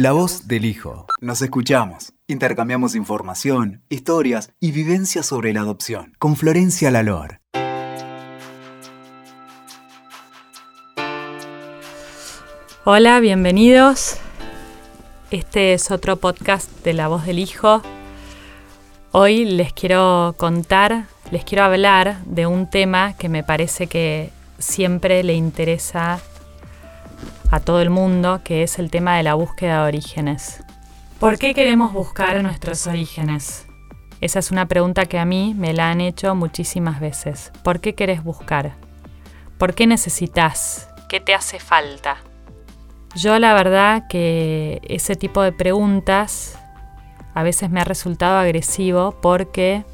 La voz del hijo. Nos escuchamos. Intercambiamos información, historias y vivencias sobre la adopción. Con Florencia Lalor. Hola, bienvenidos. Este es otro podcast de La voz del hijo. Hoy les quiero contar, les quiero hablar de un tema que me parece que siempre le interesa a todo el mundo, que es el tema de la búsqueda de orígenes. ¿Por qué queremos buscar nuestros orígenes? Esa es una pregunta que a mí me la han hecho muchísimas veces. ¿Por qué querés buscar? ¿Por qué necesitas? ¿Qué te hace falta? Yo la verdad que ese tipo de preguntas a veces me ha resultado agresivo porque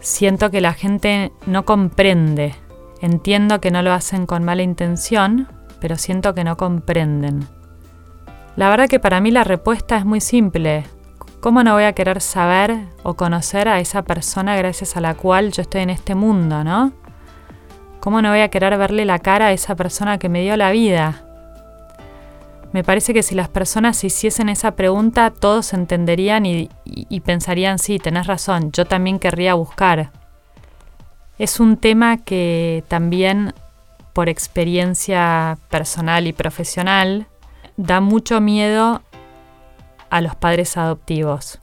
siento que la gente no comprende. Entiendo que no lo hacen con mala intención, pero siento que no comprenden. La verdad que para mí la respuesta es muy simple. ¿Cómo no voy a querer saber o conocer a esa persona gracias a la cual yo estoy en este mundo, no? ¿Cómo no voy a querer verle la cara a esa persona que me dio la vida? Me parece que si las personas hiciesen esa pregunta, todos entenderían y, pensarían, sí, tenés razón, yo también querría buscar. Es un tema que también por experiencia personal y profesional, da mucho miedo a los padres adoptivos.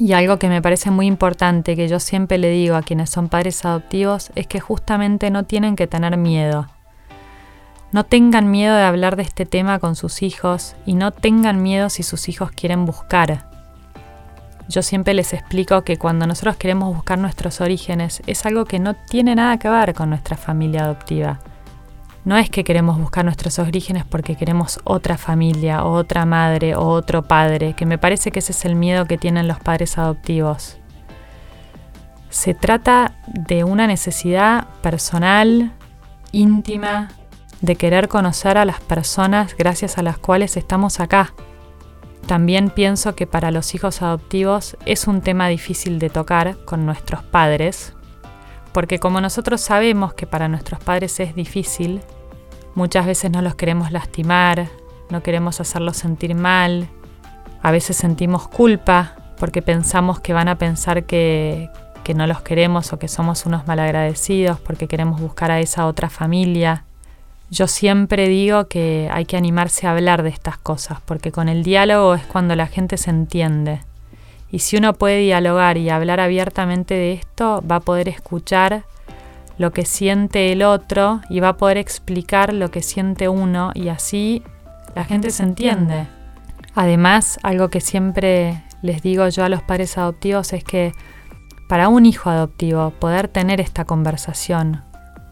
Y algo que me parece muy importante, que yo siempre le digo a quienes son padres adoptivos, es que justamente no tienen que tener miedo. No tengan miedo de hablar de este tema con sus hijos y no tengan miedo si sus hijos quieren buscar. Yo siempre les explico que cuando nosotros queremos buscar nuestros orígenes es algo que no tiene nada que ver con nuestra familia adoptiva. No es que queremos buscar nuestros orígenes porque queremos otra familia otra madre o otro padre, que me parece que ese es el miedo que tienen los padres adoptivos. Se trata de una necesidad personal, íntima, de querer conocer a las personas gracias a las cuales estamos acá. También pienso que para los hijos adoptivos es un tema difícil de tocar con nuestros padres, porque como nosotros sabemos que para nuestros padres es difícil, Muchas veces no los queremos lastimar, no queremos hacerlos sentir mal, a veces sentimos culpa porque pensamos que van a pensar que, que no los queremos o que somos unos malagradecidos porque queremos buscar a esa otra familia. Yo siempre digo que hay que animarse a hablar de estas cosas, porque con el diálogo es cuando la gente se entiende. Y si uno puede dialogar y hablar abiertamente de esto, va a poder escuchar lo que siente el otro y va a poder explicar lo que siente uno y así la gente se entiende. Además, algo que siempre les digo yo a los padres adoptivos es que para un hijo adoptivo poder tener esta conversación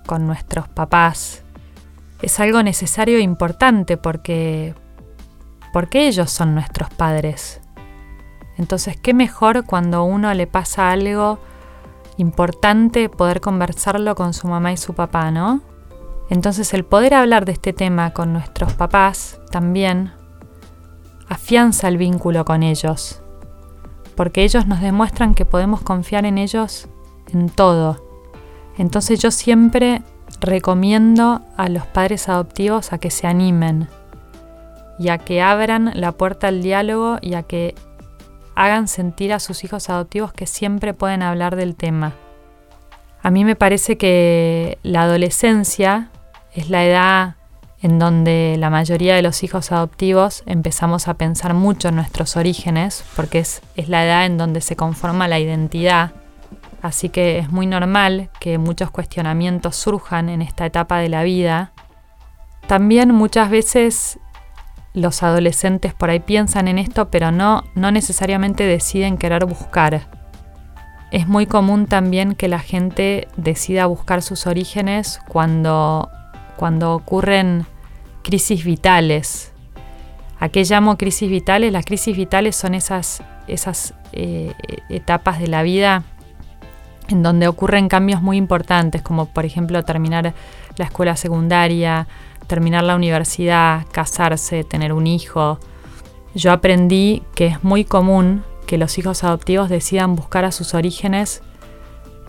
con nuestros papás es algo necesario e importante porque porque ellos son nuestros padres. Entonces, qué mejor cuando uno le pasa algo importante poder conversarlo con su mamá y su papá, ¿no? Entonces el poder hablar de este tema con nuestros papás también afianza el vínculo con ellos, porque ellos nos demuestran que podemos confiar en ellos en todo. Entonces yo siempre recomiendo a los padres adoptivos a que se animen y a que abran la puerta al diálogo y a que hagan sentir a sus hijos adoptivos que siempre pueden hablar del tema. A mí me parece que la adolescencia es la edad en donde la mayoría de los hijos adoptivos empezamos a pensar mucho en nuestros orígenes, porque es, es la edad en donde se conforma la identidad. Así que es muy normal que muchos cuestionamientos surjan en esta etapa de la vida. También muchas veces los adolescentes por ahí piensan en esto, pero no, no necesariamente deciden querer buscar. Es muy común también que la gente decida buscar sus orígenes cuando, cuando ocurren crisis vitales. ¿A qué llamo crisis vitales? Las crisis vitales son esas, esas eh, etapas de la vida en donde ocurren cambios muy importantes, como por ejemplo terminar la escuela secundaria, terminar la universidad, casarse, tener un hijo. Yo aprendí que es muy común que los hijos adoptivos decidan buscar a sus orígenes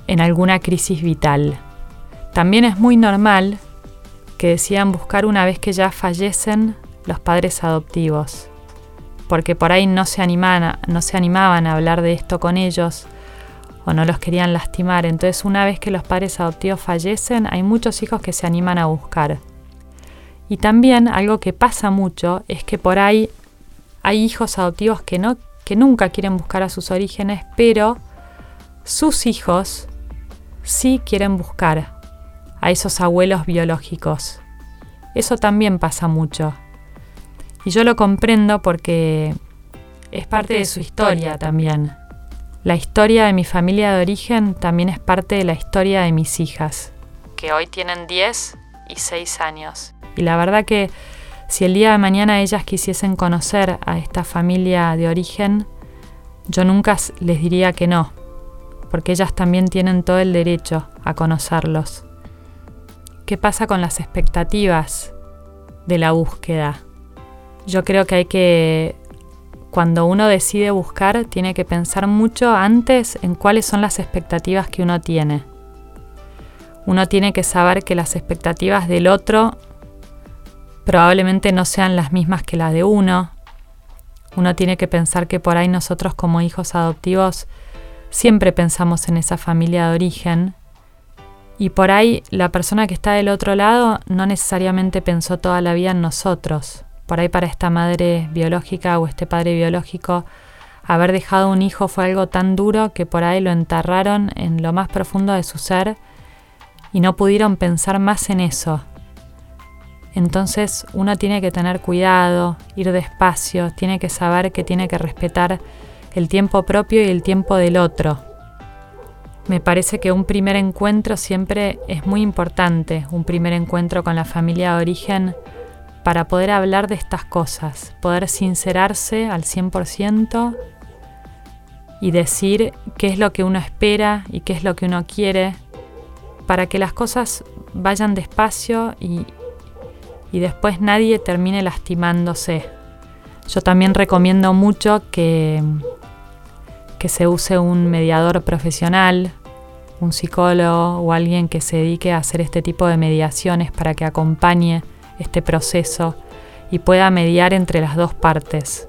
en alguna crisis vital. También es muy normal que decidan buscar una vez que ya fallecen los padres adoptivos. porque por ahí no se, animaban, no se animaban a hablar de esto con ellos o no los querían lastimar. Entonces una vez que los padres adoptivos fallecen, hay muchos hijos que se animan a buscar. Y también algo que pasa mucho es que por ahí hay hijos adoptivos que, no, que nunca quieren buscar a sus orígenes, pero sus hijos sí quieren buscar a esos abuelos biológicos. Eso también pasa mucho. Y yo lo comprendo porque es parte de su historia también. La historia de mi familia de origen también es parte de la historia de mis hijas, que hoy tienen 10 y 6 años. Y la verdad que si el día de mañana ellas quisiesen conocer a esta familia de origen, yo nunca les diría que no, porque ellas también tienen todo el derecho a conocerlos. ¿Qué pasa con las expectativas de la búsqueda? Yo creo que hay que, cuando uno decide buscar, tiene que pensar mucho antes en cuáles son las expectativas que uno tiene. Uno tiene que saber que las expectativas del otro probablemente no sean las mismas que las de uno. Uno tiene que pensar que por ahí nosotros como hijos adoptivos siempre pensamos en esa familia de origen y por ahí la persona que está del otro lado no necesariamente pensó toda la vida en nosotros. Por ahí para esta madre biológica o este padre biológico, haber dejado un hijo fue algo tan duro que por ahí lo enterraron en lo más profundo de su ser y no pudieron pensar más en eso. Entonces uno tiene que tener cuidado, ir despacio, tiene que saber que tiene que respetar el tiempo propio y el tiempo del otro. Me parece que un primer encuentro siempre es muy importante, un primer encuentro con la familia de origen para poder hablar de estas cosas, poder sincerarse al 100% y decir qué es lo que uno espera y qué es lo que uno quiere, para que las cosas vayan despacio y, y después nadie termine lastimándose. Yo también recomiendo mucho que, que se use un mediador profesional, un psicólogo o alguien que se dedique a hacer este tipo de mediaciones para que acompañe este proceso y pueda mediar entre las dos partes.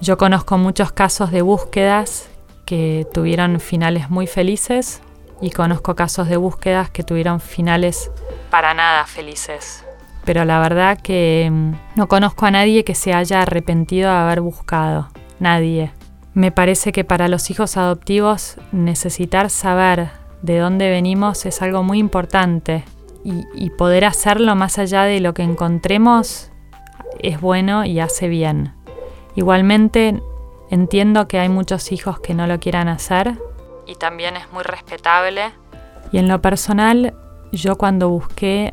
Yo conozco muchos casos de búsquedas que tuvieron finales muy felices y conozco casos de búsquedas que tuvieron finales para nada felices. Pero la verdad que mm, no conozco a nadie que se haya arrepentido de haber buscado. Nadie. Me parece que para los hijos adoptivos necesitar saber de dónde venimos es algo muy importante y, poder hacerlo más allá de lo que encontremos es bueno y hace bien. Igualmente entiendo que hay muchos hijos que no lo quieran hacer y también es muy respetable. Y en lo personal, yo cuando busqué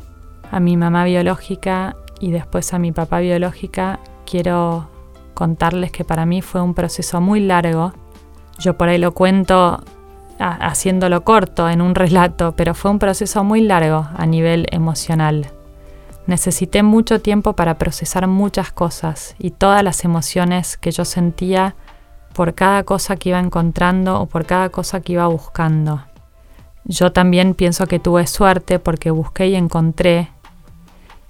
a mi mamá biológica y después a mi papá biológica, quiero contarles que para mí fue un proceso muy largo. Yo por ahí lo cuento haciéndolo corto en un relato, pero fue un proceso muy largo a nivel emocional. Necesité mucho tiempo para procesar muchas cosas y todas las emociones que yo sentía por cada cosa que iba encontrando o por cada cosa que iba buscando. Yo también pienso que tuve suerte porque busqué y encontré.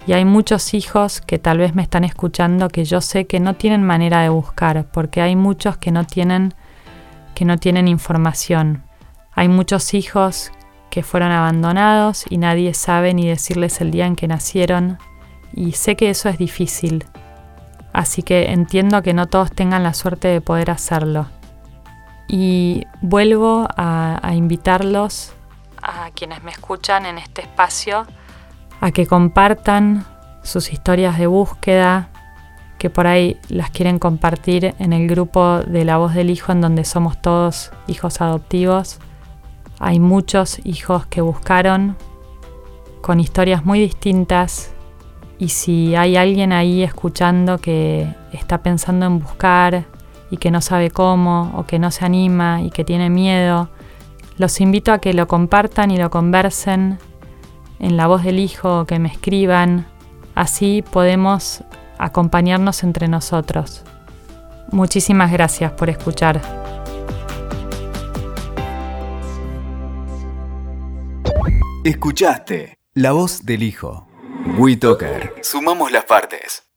Y hay muchos hijos que tal vez me están escuchando que yo sé que no tienen manera de buscar, porque hay muchos que no tienen que no tienen información. Hay muchos hijos que fueron abandonados y nadie sabe ni decirles el día en que nacieron y sé que eso es difícil. Así que entiendo que no todos tengan la suerte de poder hacerlo. Y vuelvo a, invitarlos a quienes me escuchan en este espacio a que compartan sus historias de búsqueda, que por ahí las quieren compartir en el grupo de La Voz del Hijo, en donde somos todos hijos adoptivos. Hay muchos hijos que buscaron con historias muy distintas y si hay alguien ahí escuchando que está pensando en buscar y que no sabe cómo o que no se anima y que tiene miedo, los invito a que lo compartan y lo conversen en la voz del hijo, que me escriban. Así podemos acompañarnos entre nosotros. Muchísimas gracias por escuchar. Escuchaste La Voz del Hijo. WeToker. Sumamos las partes.